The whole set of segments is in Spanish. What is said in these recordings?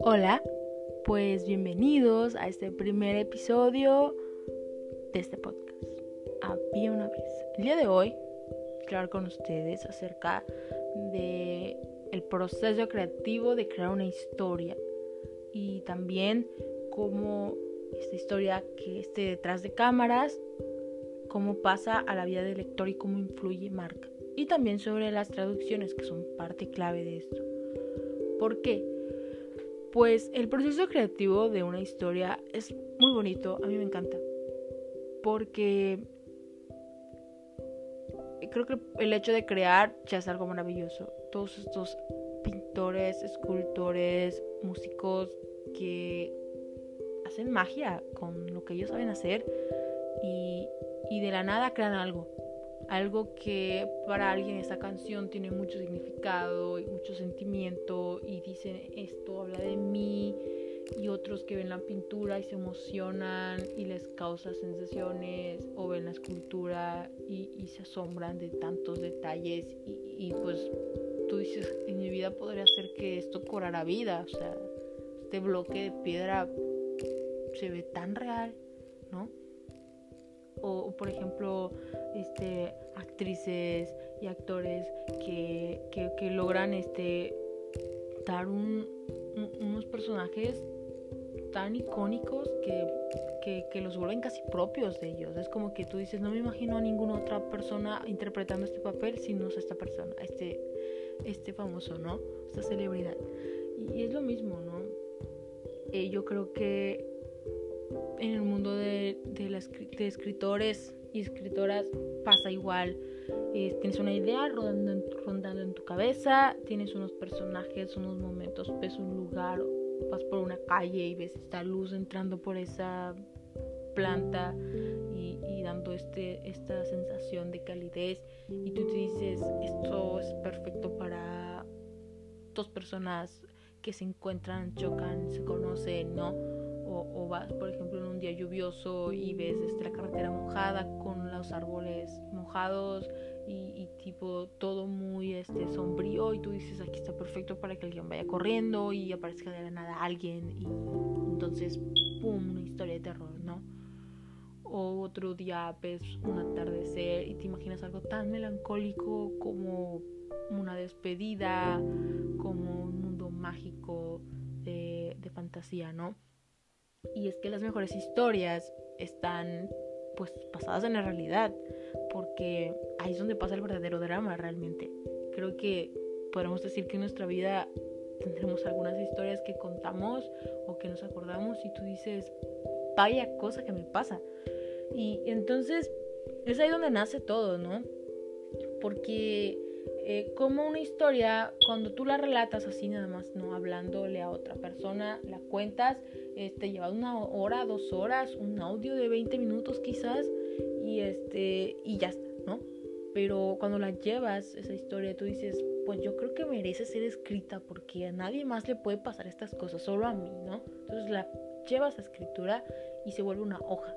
Hola, pues bienvenidos a este primer episodio de este podcast. Había una vez. El día de hoy quiero hablar con ustedes acerca de el proceso creativo de crear una historia y también cómo esta historia que esté detrás de cámaras, cómo pasa a la vida del lector y cómo influye marca. Y también sobre las traducciones que son parte clave de esto. ¿Por qué? Pues el proceso creativo de una historia es muy bonito, a mí me encanta. Porque creo que el hecho de crear ya es algo maravilloso. Todos estos pintores, escultores, músicos que hacen magia con lo que ellos saben hacer y, y de la nada crean algo. Algo que para alguien esta canción tiene mucho significado y mucho sentimiento y dicen esto habla de mí y otros que ven la pintura y se emocionan y les causa sensaciones o ven la escultura y, se asombran de tantos detalles y, y, pues tú dices en mi vida podría ser que esto cobrara vida o sea este bloque de piedra se ve tan real, ¿no? O, por ejemplo, este, actrices y actores que, que, logran este, dar unos personajes tan icónicos que, que, que, los vuelven casi propios de ellos. Es como que tú dices, no me imagino a ninguna otra persona interpretando este papel si no es esta persona, este, este famoso, ¿no? Esta celebridad. Y, es lo mismo, ¿no? Eh, yo creo que en el mundo de, de, escritores y escritoras pasa igual. Eh, tienes una idea rondando en, rondando en tu cabeza, tienes unos personajes, unos momentos, ves un lugar, vas por una calle y ves esta luz entrando por esa planta y, dando este, esta sensación de calidez y tú te dices esto es perfecto para dos personas que se encuentran, chocan, se conocen, ¿no? o, vas, ejemplo, en un día lluvioso y ves este, la carretera mojada con los árboles mojados y, tipo todo muy este, sombrío y tú dices aquí está perfecto para que alguien vaya corriendo y aparezca de la nada alguien y entonces, ¡pum!, una historia de terror, ¿no? O otro día ves un atardecer y te imaginas algo tan melancólico como una despedida, como un mundo mágico de, de fantasía, ¿no? Y es que las mejores historias están pues basadas en la realidad, porque ahí es donde pasa el verdadero drama realmente. Creo que podemos decir que en nuestra vida tendremos algunas historias que contamos o que nos acordamos y tú dices, vaya cosa que me pasa. Y entonces es ahí donde nace todo, ¿no? Porque eh, como una historia, cuando tú la relatas así nada más, no hablándole a otra persona, la cuentas, este, lleva una hora, dos horas, un audio de 20 minutos quizás, y este, y ya está, ¿no? Pero cuando la llevas, esa historia, tú dices, pues yo creo que merece ser escrita porque a nadie más le puede pasar estas cosas, solo a mí, ¿no? Entonces la llevas a escritura y se vuelve una hoja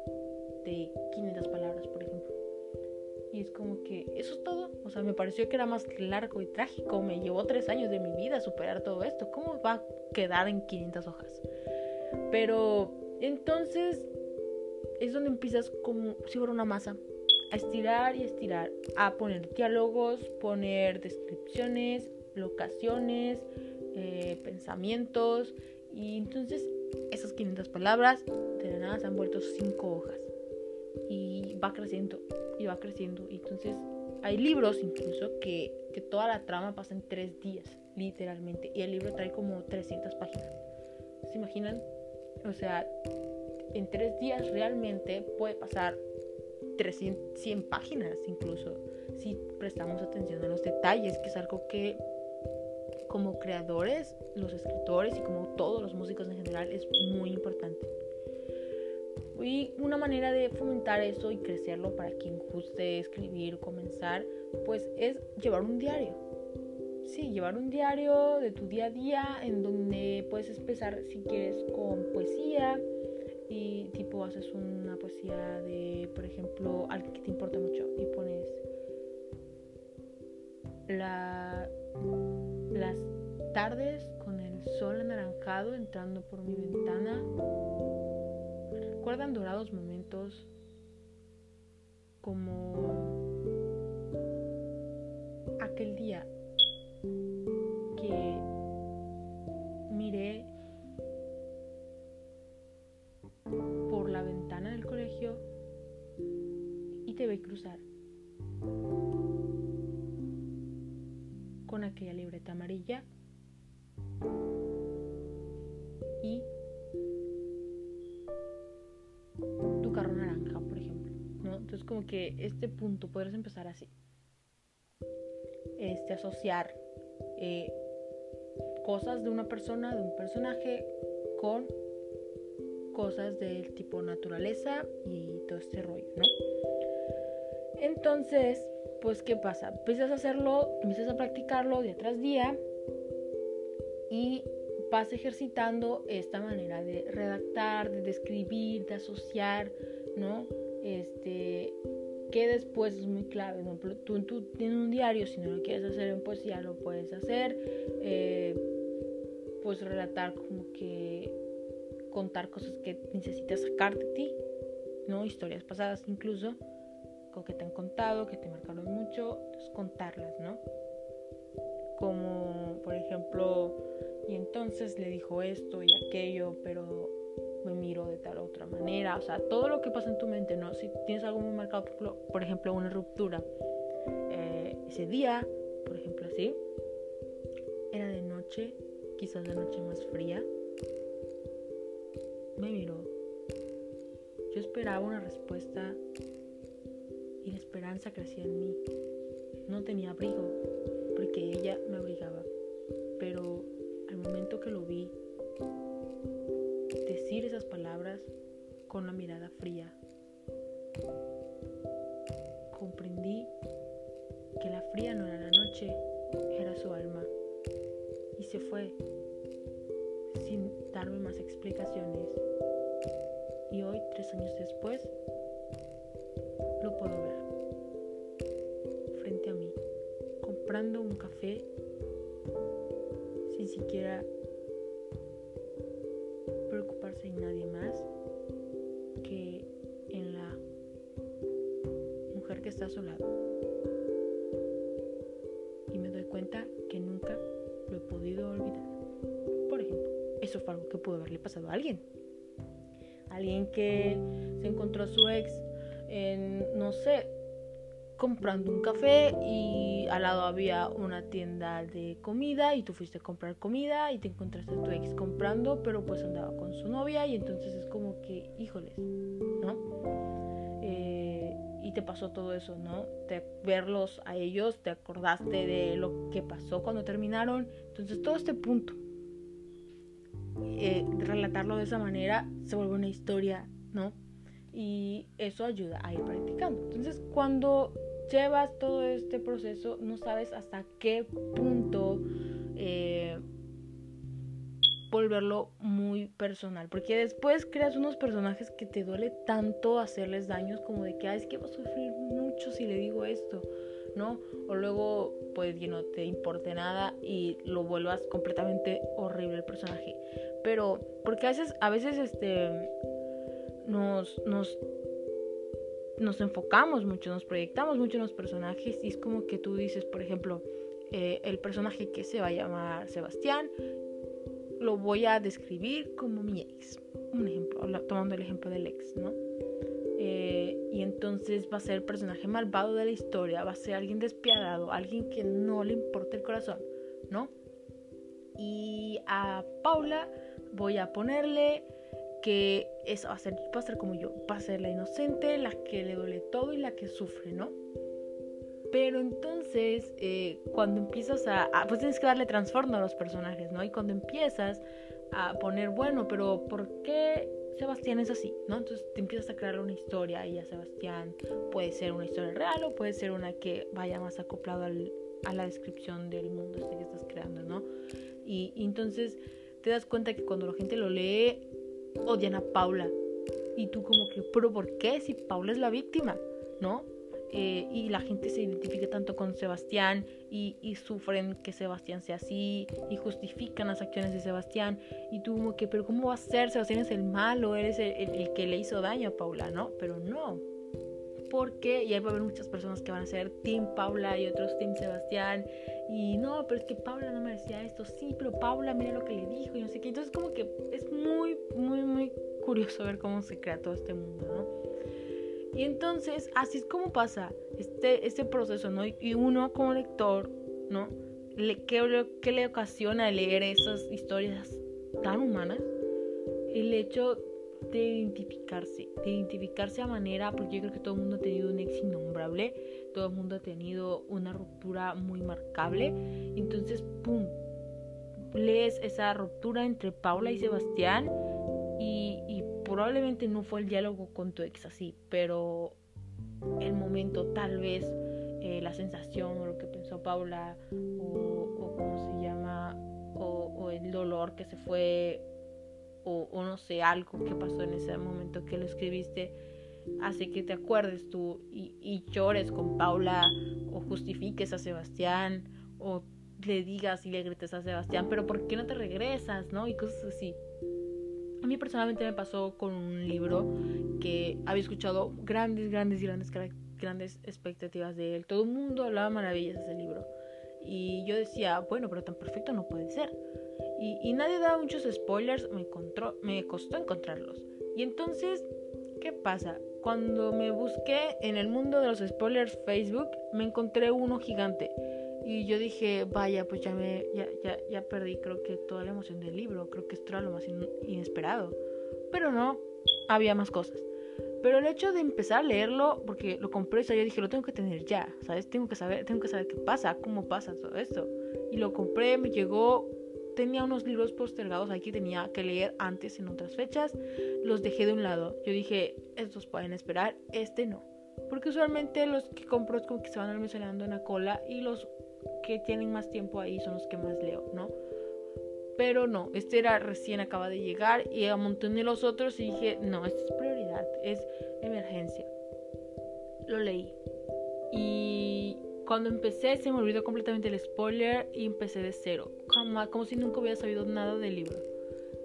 de 500 palabras, por ejemplo. Y es como que eso es todo. O sea, me pareció que era más largo y trágico. Me llevó tres años de mi vida superar todo esto. ¿Cómo va a quedar en 500 hojas? Pero entonces es donde empiezas como si fuera una masa. A estirar y estirar. A poner diálogos, poner descripciones, locaciones, eh, pensamientos. Y entonces esas 500 palabras de nada se han vuelto cinco hojas. Y va creciendo y va creciendo. Y entonces hay libros incluso que, que toda la trama pasa en tres días, literalmente. Y el libro trae como 300 páginas. ¿Se imaginan? O sea, en tres días realmente puede pasar 300, 100 páginas incluso, si prestamos atención a los detalles, que es algo que como creadores, los escritores y como todos los músicos en general es muy importante. Y una manera de fomentar eso y crecerlo para quien guste escribir comenzar, pues es llevar un diario. Sí, llevar un diario de tu día a día en donde puedes empezar si quieres con poesía y tipo haces una poesía de, por ejemplo, algo que te importa mucho y pones la, las tardes con el sol anaranjado entrando por mi ventana. Recuerdan dorados momentos como aquel día que miré por la ventana del colegio y te vi cruzar con aquella libreta amarilla y como que este punto podrías empezar así. Este, asociar eh, cosas de una persona, de un personaje, con cosas del tipo naturaleza y todo este rollo, ¿no? Entonces, pues, ¿qué pasa? Empiezas a hacerlo, empiezas a practicarlo día tras día y vas ejercitando esta manera de redactar, de describir, de asociar, ¿no? Este, que después es muy clave. Tú, tienes un diario, si no lo quieres hacer en poesía, lo puedes hacer. Eh, pues relatar como que contar cosas que necesitas sacar de ti, ¿no? Historias pasadas incluso, con que te han contado, que te marcaron mucho, entonces contarlas, ¿no? Como, por ejemplo, y entonces le dijo esto y aquello, pero me miro de tal otra manera, o sea, todo lo que pasa en tu mente, ¿no? Si tienes algo muy marcado, por ejemplo, una ruptura, eh, ese día, por ejemplo, así, era de noche, quizás la noche más fría, me miró. Yo esperaba una respuesta y la esperanza crecía en mí. No tenía abrigo, porque ella me abrigaba, pero al momento que lo vi, decir esas palabras con la mirada fría, comprendí que la fría no era la noche, era su alma, y se fue sin darme más explicaciones. Y hoy, tres años después, lo puedo ver frente a mí, comprando un café sin siquiera nadie más que en la mujer que está a su lado. Y me doy cuenta que nunca lo he podido olvidar. Por ejemplo, eso fue algo que pudo haberle pasado a alguien. Alguien que se encontró a su ex en, no sé, comprando un café y al lado había una tienda de comida y tú fuiste a comprar comida y te encontraste a tu ex comprando, pero pues andaba con su novia y entonces es como que, híjoles, ¿no? Eh, y te pasó todo eso, ¿no? De verlos a ellos, te acordaste de lo que pasó cuando terminaron. Entonces todo este punto, eh, relatarlo de esa manera, se vuelve una historia, ¿no? Y eso ayuda a ir practicando. Entonces cuando llevas todo este proceso, no sabes hasta qué punto eh, volverlo muy personal. Porque después creas unos personajes que te duele tanto hacerles daños como de que, Ay, es que va a sufrir mucho si le digo esto, ¿no? O luego, pues, que no te importe nada y lo vuelvas completamente horrible el personaje. Pero, porque a veces, a veces, este, nos, nos nos enfocamos mucho, nos proyectamos mucho en los personajes y es como que tú dices, por ejemplo, eh, el personaje que se va a llamar Sebastián, lo voy a describir como mi ex, un ejemplo, tomando el ejemplo del ex, ¿no? Eh, y entonces va a ser el personaje malvado de la historia, va a ser alguien despiadado, alguien que no le importa el corazón, ¿no? Y a Paula voy a ponerle que esa va a ser, va a ser como yo, va a ser la inocente, la que le duele todo y la que sufre, ¿no? Pero entonces, eh, cuando empiezas a, Pues tienes que darle transformo a los personajes, ¿no? Y cuando empiezas a poner, bueno, pero ¿por qué Sebastián es así? ¿No? Entonces te empiezas a crear una historia y a Sebastián puede ser una historia real o puede ser una que vaya más acoplado al, a la descripción del mundo este que estás creando, ¿no? y entonces te das cuenta que cuando la gente lo lee odian a Paula. Y tú como que, pero ¿por qué? Si Paula es la víctima, ¿no? eh, y la gente se identifica tanto con Sebastián y, sufren que Sebastián sea así y justifican las acciones de Sebastián y tú como que, pero ¿cómo va a ser? Sebastián es el malo, eres el, el, que le hizo daño a Paula, ¿no? Pero no. Porque, y ahí va a haber muchas personas que van a ser Team Paula y otros Team Sebastián. Y no, pero es que Paula no merecía esto. Sí, pero Paula, mira lo que le dijo y no sé qué. Entonces, como que es muy, muy, muy curioso ver cómo se crea todo este mundo, ¿no? Y entonces, así es como pasa este, este proceso, ¿no? Y uno como lector, ¿no? Le, ¿qué, ¿Qué le ocasiona leer esas historias tan humanas? El hecho de identificarse, de identificarse a manera, porque yo creo que todo el mundo ha tenido un ex innombrable, todo el mundo ha tenido una ruptura muy marcable, entonces, ¡pum! Lees esa ruptura entre Paula y Sebastián y, probablemente no fue el diálogo con tu ex así, pero el momento, tal vez eh, la sensación o lo que pensó Paula o, o cómo se llama o, el dolor que se fue o, no sé, algo que pasó en ese momento que lo escribiste hace que te acuerdes tú y, y llores con Paula o justifiques a Sebastián o le digas y le grites a Sebastián, pero ¿por qué no te regresas? ¿no? Y cosas así. A mí personalmente me pasó con un libro que había escuchado grandes, grandes, grandes, grandes expectativas de él. Todo el mundo hablaba maravillas de ese libro. Y yo decía, bueno, pero tan perfecto no puede ser. Y, nadie daba muchos spoilers, me, costó encontrarlos. Y entonces, ¿qué pasa? Cuando me busqué en el mundo de los spoilers Facebook, me encontré uno gigante y yo dije, vaya, pues ya me ya, ya, ya perdí creo que toda la emoción del libro, creo que esto era lo más inesperado. Pero no, había más cosas. Pero el hecho de empezar a leerlo, porque lo compré, yo dije, lo tengo que tener ya, ¿sabes? Tengo que saber, tengo que saber qué pasa, cómo pasa todo esto. Y lo compré, me llegó, tenía unos libros postergados aquí tenía que leer antes en otras fechas, los dejé de un lado. Yo dije, estos pueden esperar, este no. Porque usualmente los que compro es como que se van almacenando en la cola y los que tienen más tiempo ahí son los que más leo, ¿no? Pero no, este era recién acaba de llegar y amontoné los otros y dije, no, esto es prioridad, es emergencia. Lo leí. Y cuando empecé se me olvidó completamente el spoiler y empecé de cero, como, como si nunca hubiera sabido nada del libro.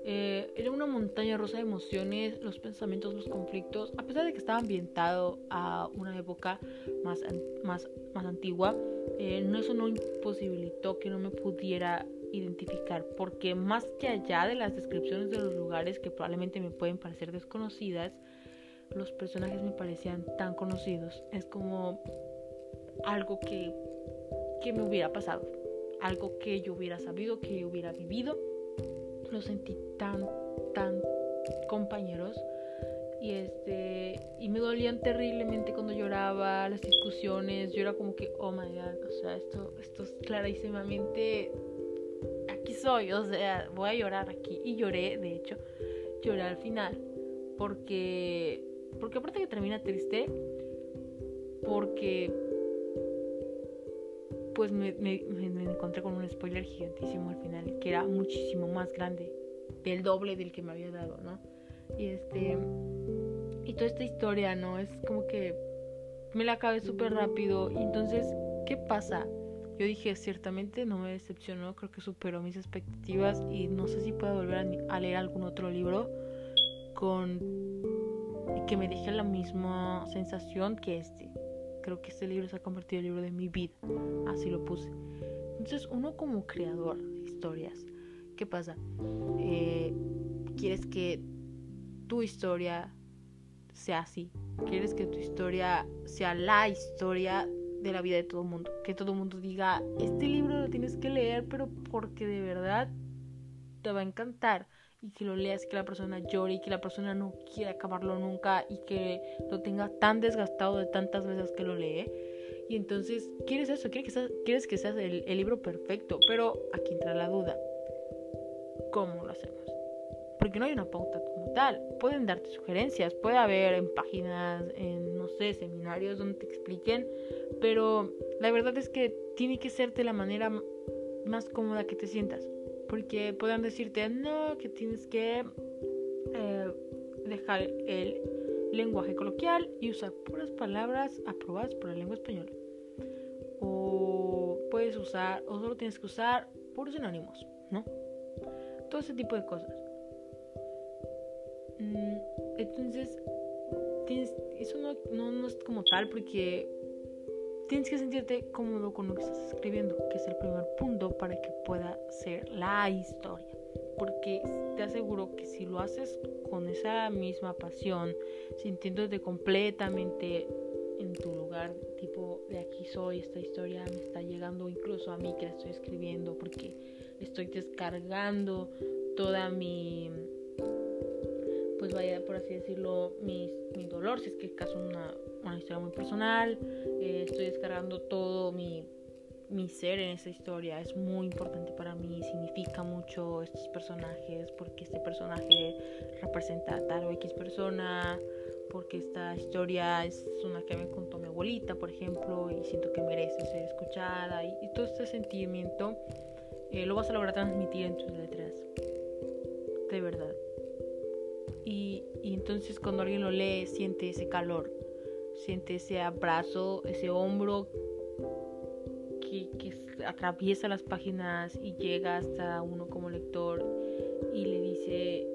Eh, era una montaña rosa de emociones, los pensamientos, los conflictos, a pesar de que estaba ambientado a una época más, más, más antigua, eh, no, eso no imposibilitó que no me pudiera identificar, porque más que allá de las descripciones de los lugares que probablemente me pueden parecer desconocidas, los personajes me parecían tan conocidos. Es como algo que, que me hubiera pasado, algo que yo hubiera sabido, que yo hubiera vivido los sentí tan, tan compañeros. Y este y me dolían terriblemente cuando lloraba, las discusiones, yo era como que, oh my god, o sea, esto, esto es clarísimamente aquí soy, o sea, voy a llorar aquí. Y lloré, de hecho, lloré al final. Porque. Porque aparte que termina triste. Porque pues me, encontré con un spoiler gigantísimo al final, que era muchísimo más grande, del doble del que me había dado, ¿no? Y este. Y toda esta historia, ¿no? Es como que me la acabé súper rápido. Y entonces, ¿qué pasa? Yo dije, ciertamente no me decepcionó, creo que superó mis expectativas y no sé si puedo volver a leer algún otro libro con que me deje la misma sensación que este creo que este libro se ha convertido en el libro de mi vida. Así lo puse. Entonces, uno como creador de historias, ¿qué pasa? Eh, quieres que tu historia sea así. Quieres que tu historia sea la historia de la vida de todo el mundo. Que todo el mundo diga, este libro lo tienes que leer, pero porque de verdad te va a encantar y que lo leas, que la persona llore y que la persona no quiera acabarlo nunca y que lo tenga tan desgastado de tantas veces que lo lee. Y entonces, ¿quieres eso? ¿Quieres que seas, que seas el, el libro perfecto? Pero aquí entra la duda. ¿Cómo lo hacemos? Porque no hay una pauta como tal. Pueden darte sugerencias, puede haber en páginas, en, no sé, seminarios donde te expliquen, pero la verdad es que tiene que ser de la manera más cómoda que te sientas. Porque puedan decirte, no, que tienes que eh, dejar el lenguaje coloquial y usar puras palabras aprobadas por la lengua española. O puedes usar, o solo tienes que usar puros sinónimos, ¿no? Todo ese tipo de cosas. Mm, entonces, eso no, no, es como tal porque tienes que sentirte cómodo con lo que estás escribiendo, que es el primer punto para que pueda ser la historia. Porque te aseguro que si lo haces con esa misma pasión, sintiéndote completamente en tu lugar, tipo de aquí soy, esta historia me está llegando incluso a mí que la estoy escribiendo, porque estoy descargando toda mi pues vaya, por así decirlo, mi, dolor, si es que es caso una, una historia muy personal, eh, estoy descargando todo mi, mi ser en esa historia, es muy importante para mí, significa mucho estos personajes, porque este personaje representa a tal o X persona, porque esta historia es una que me contó mi abuelita, por ejemplo, y siento que merece ser escuchada, y, todo este sentimiento eh, lo vas a lograr transmitir en tus letras, de verdad. Y, entonces cuando alguien lo lee siente ese calor, siente ese abrazo, ese hombro que, atraviesa las páginas y llega hasta uno como lector y le dice,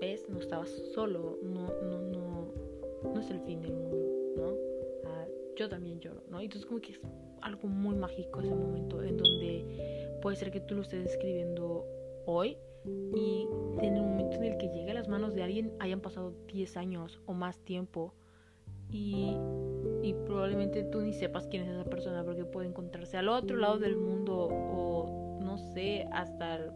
ves, no estabas solo, no, no, no, no es el fin del mundo, ¿no? Ah, yo también lloro, ¿no? Entonces como que es algo muy mágico ese momento en donde puede ser que tú lo estés escribiendo hoy y en el momento en el que llegue a las manos de alguien hayan pasado 10 años o más tiempo y, probablemente tú ni sepas quién es esa persona porque puede encontrarse al otro lado del mundo o no sé, hasta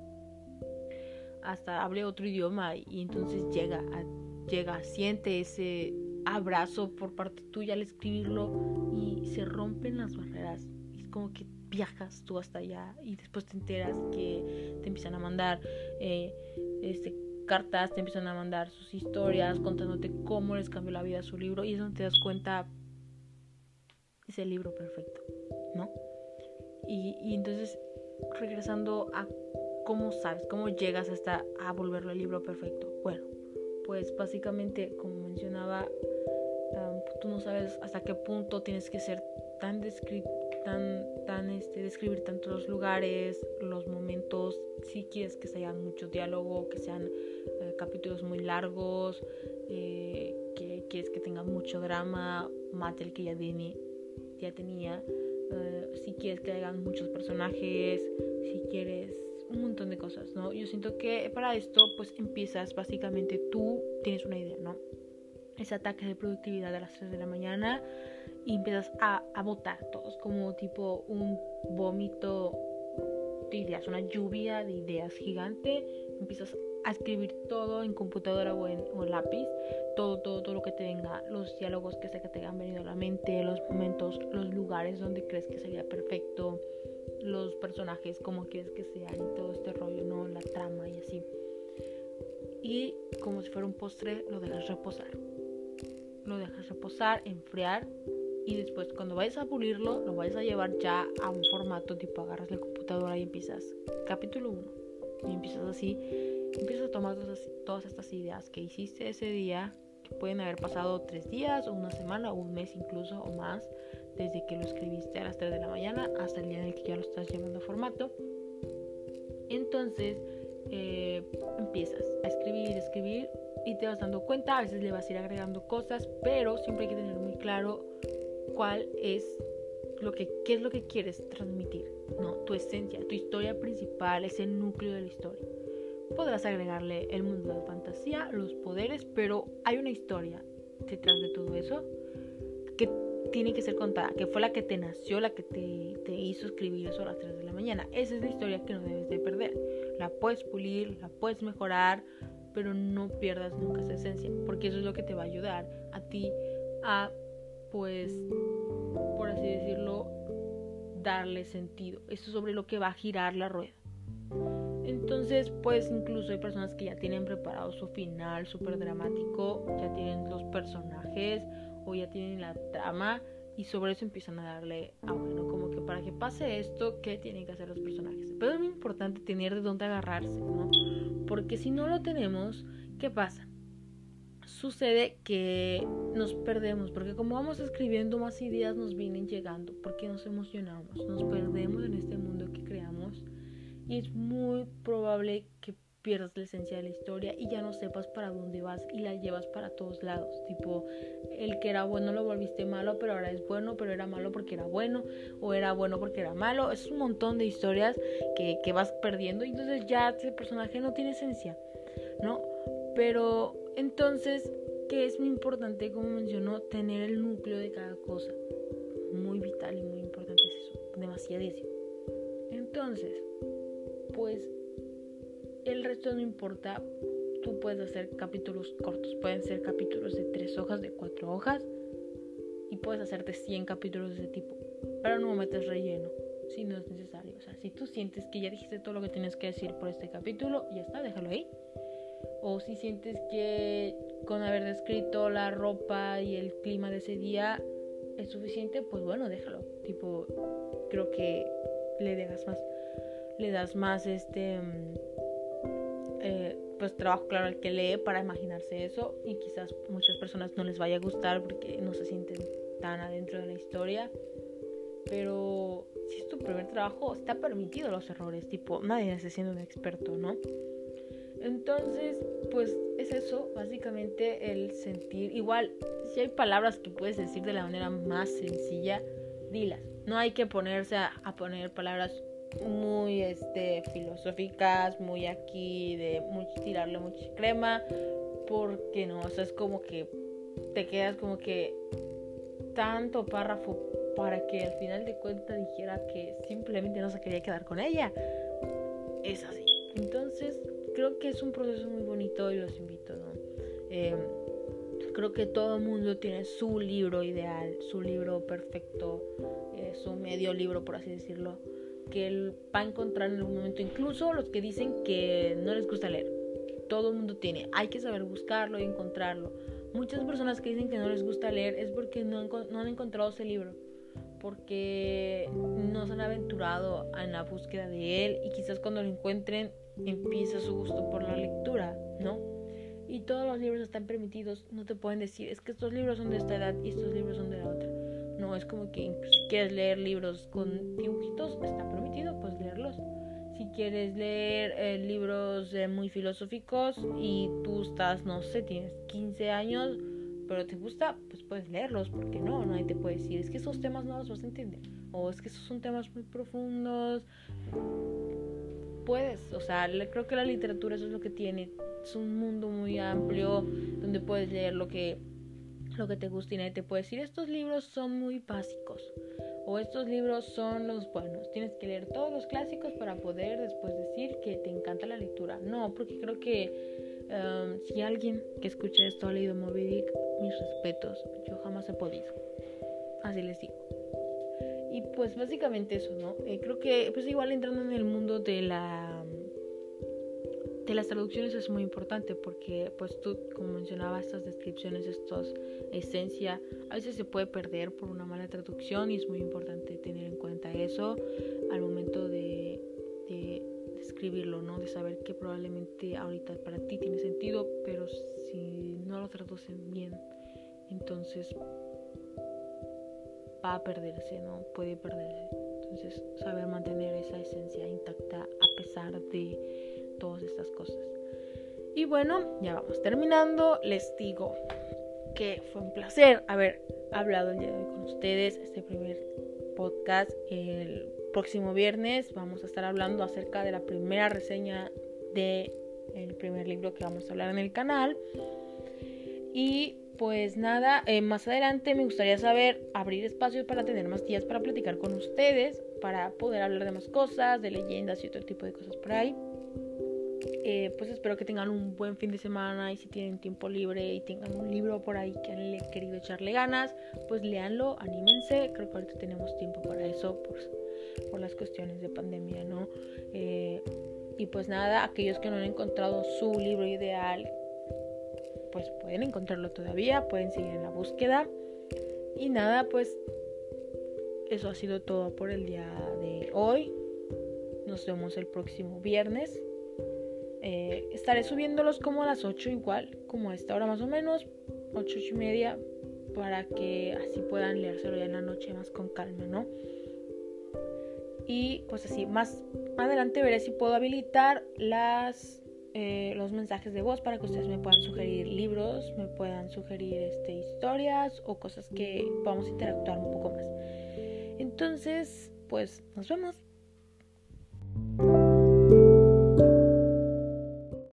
hasta hable otro idioma y entonces llega, llega, siente ese abrazo por parte tuya al escribirlo y se rompen las barreras. Es como que viajas tú hasta allá y después te enteras que te empiezan a mandar eh, este, cartas, te empiezan a mandar sus historias contándote cómo les cambió la vida su libro y es donde te das cuenta, es el libro perfecto, ¿no? Y, entonces, regresando a cómo sabes, cómo llegas hasta a volverlo el libro perfecto. Bueno, pues básicamente, como mencionaba, tú no sabes hasta qué punto tienes que ser tan descriptivo tan, tan este, describir tanto los lugares, los momentos, si quieres que sean mucho diálogo, que sean eh, capítulos muy largos, eh, que quieres que tenga mucho drama, mate el que ya, tiene, ya tenía, eh, si quieres que hayan muchos personajes, si quieres un montón de cosas, ¿no? Yo siento que para esto pues empiezas básicamente tú tienes una idea, ¿no? Ese ataque de productividad a las 3 de la mañana y empiezas a, a botar todos como tipo un vómito de ideas, una lluvia de ideas gigante. Empiezas a escribir todo en computadora o en, lápiz, todo, todo, todo lo que te venga, los diálogos que sé que te han venido a la mente, los momentos, los lugares donde crees que sería perfecto, los personajes, como quieres que sean y todo este rollo, ¿no? La trama y así. Y como si fuera un postre, lo dejas reposar. Lo dejas reposar, enfriar y después cuando vayas a pulirlo lo vayas a llevar ya a un formato tipo agarras la computadora y empiezas capítulo 1 y empiezas así empiezas a tomar todas, estas ideas que hiciste ese día que pueden haber pasado tres días o una semana o un mes incluso o más desde que lo escribiste a las 3 de la mañana hasta el día en el que ya lo estás llevando a formato. Entonces eh, empiezas a escribir escribir y te vas dando cuenta a veces le vas a ir agregando cosas pero siempre hay que tener muy claro cuál es lo que, qué es lo que quieres transmitir, ¿no? Tu esencia, tu historia principal, es el núcleo de la historia. Podrás agregarle el mundo de la fantasía, los poderes, pero hay una historia detrás de todo eso que tiene que ser contada, que fue la que te nació, la que te, te hizo escribir eso a las 3 de la mañana. Esa es la historia que no debes de perder. La puedes pulir, la puedes mejorar, pero no pierdas nunca esa esencia, porque eso es lo que te va a ayudar a ti a pues, por así decirlo, darle sentido. Esto es sobre lo que va a girar la rueda. Entonces, pues incluso hay personas que ya tienen preparado su final súper dramático, ya tienen los personajes o ya tienen la trama y sobre eso empiezan a darle a bueno, como que para que pase esto, ¿qué tienen que hacer los personajes? Pero es muy importante tener de dónde agarrarse, ¿no? Porque si no lo tenemos, ¿qué pasa? Sucede que nos perdemos, porque como vamos escribiendo más ideas nos vienen llegando, porque nos emocionamos, nos perdemos en este mundo que creamos y es muy probable que pierdas la esencia de la historia y ya no sepas para dónde vas y la llevas para todos lados. Tipo, el que era bueno lo volviste malo, pero ahora es bueno, pero era malo porque era bueno, o era bueno porque era malo. Es un montón de historias que, que vas perdiendo y entonces ya ese personaje no tiene esencia, ¿no? Pero entonces, que es muy importante, como mencionó, tener el núcleo de cada cosa. Muy vital y muy importante es eso, demasiadísimo. Entonces, pues el resto no importa. Tú puedes hacer capítulos cortos. Pueden ser capítulos de tres hojas, de cuatro hojas. Y puedes hacerte 100 capítulos de ese tipo. Pero no metes relleno si no es necesario. O sea, si tú sientes que ya dijiste todo lo que tienes que decir por este capítulo, ya está, déjalo ahí. O si sientes que con haber descrito la ropa y el clima de ese día es suficiente, pues bueno, déjalo. Tipo, creo que le das más, le das más este mm, eh, pues trabajo claro al que lee para imaginarse eso y quizás muchas personas no les vaya a gustar porque no se sienten tan adentro de la historia pero si es tu primer trabajo está permitido los errores tipo nadie está siendo un experto no entonces pues es eso básicamente el sentir igual si hay palabras que puedes decir de la manera más sencilla dilas no hay que ponerse a poner palabras muy este filosóficas, muy aquí de tirarle mucha crema, porque no, o sea, es como que te quedas como que tanto párrafo para que al final de cuentas dijera que simplemente no se quería quedar con ella. Es así. Entonces, creo que es un proceso muy bonito y los invito, ¿no? Em, creo que todo el mundo tiene su libro ideal, su libro perfecto, eh, su medio libro, por así decirlo que él va a encontrar en algún momento, incluso los que dicen que no les gusta leer. Todo el mundo tiene, hay que saber buscarlo y encontrarlo. Muchas personas que dicen que no les gusta leer es porque no, no han encontrado ese libro, porque no se han aventurado en la búsqueda de él y quizás cuando lo encuentren empieza su gusto por la lectura, ¿no? Y todos los libros están permitidos, no te pueden decir, es que estos libros son de esta edad y estos libros son de la otra. No, es como que si quieres leer libros con dibujitos, está permitido, pues leerlos. Si quieres leer eh, libros eh, muy filosóficos y tú estás, no sé, tienes 15 años, pero te gusta, pues puedes leerlos, porque no, nadie te puede decir, es que esos temas no los vas a entender, o es que esos son temas muy profundos. Puedes, o sea, creo que la literatura eso es lo que tiene, es un mundo muy amplio donde puedes leer lo que lo que te guste y nadie te puede decir, estos libros son muy básicos o estos libros son los buenos. Tienes que leer todos los clásicos para poder después decir que te encanta la lectura. No, porque creo que um, si alguien que escuche esto ha leído Moby Dick, mis respetos, yo jamás he podido. Así les digo. Y pues básicamente eso, ¿no? Eh, creo que pues igual entrando en el mundo de la de las traducciones es muy importante porque pues tú como mencionaba estas descripciones estos esencia a veces se puede perder por una mala traducción y es muy importante tener en cuenta eso al momento de, de, escribirlo no de saber que probablemente ahorita para ti tiene sentido pero si no lo traducen bien entonces va a perderse no puede perderse entonces saber mantener esa esencia intacta a pesar de todas estas cosas. Y bueno, ya vamos terminando. Les digo que fue un placer haber hablado el día de hoy con ustedes. Este primer podcast. El próximo viernes vamos a estar hablando acerca de la primera reseña de primer libro que vamos a hablar en el canal. Y pues nada, eh, más adelante me gustaría saber abrir espacios para tener más días para platicar con ustedes, para poder hablar de más cosas, de leyendas y otro tipo de cosas por ahí. Eh, pues espero que tengan un buen fin de semana y si tienen tiempo libre y tengan un libro por ahí que han querido echarle ganas, pues léanlo, anímense. Creo que ahorita tenemos tiempo para eso por, por las cuestiones de pandemia, ¿no? Eh, y pues nada, aquellos que no han encontrado su libro ideal, pues pueden encontrarlo todavía, pueden seguir en la búsqueda. Y nada, pues eso ha sido todo por el día de hoy. Nos vemos el próximo viernes. Eh, estaré subiéndolos como a las 8 igual, como a esta hora más o menos, 8, y media, para que así puedan leérselo ya en la noche más con calma, ¿no? Y pues así, más adelante veré si puedo habilitar las, eh, los mensajes de voz para que ustedes me puedan sugerir libros, me puedan sugerir este, historias o cosas que podamos interactuar un poco más. Entonces, pues nos vemos.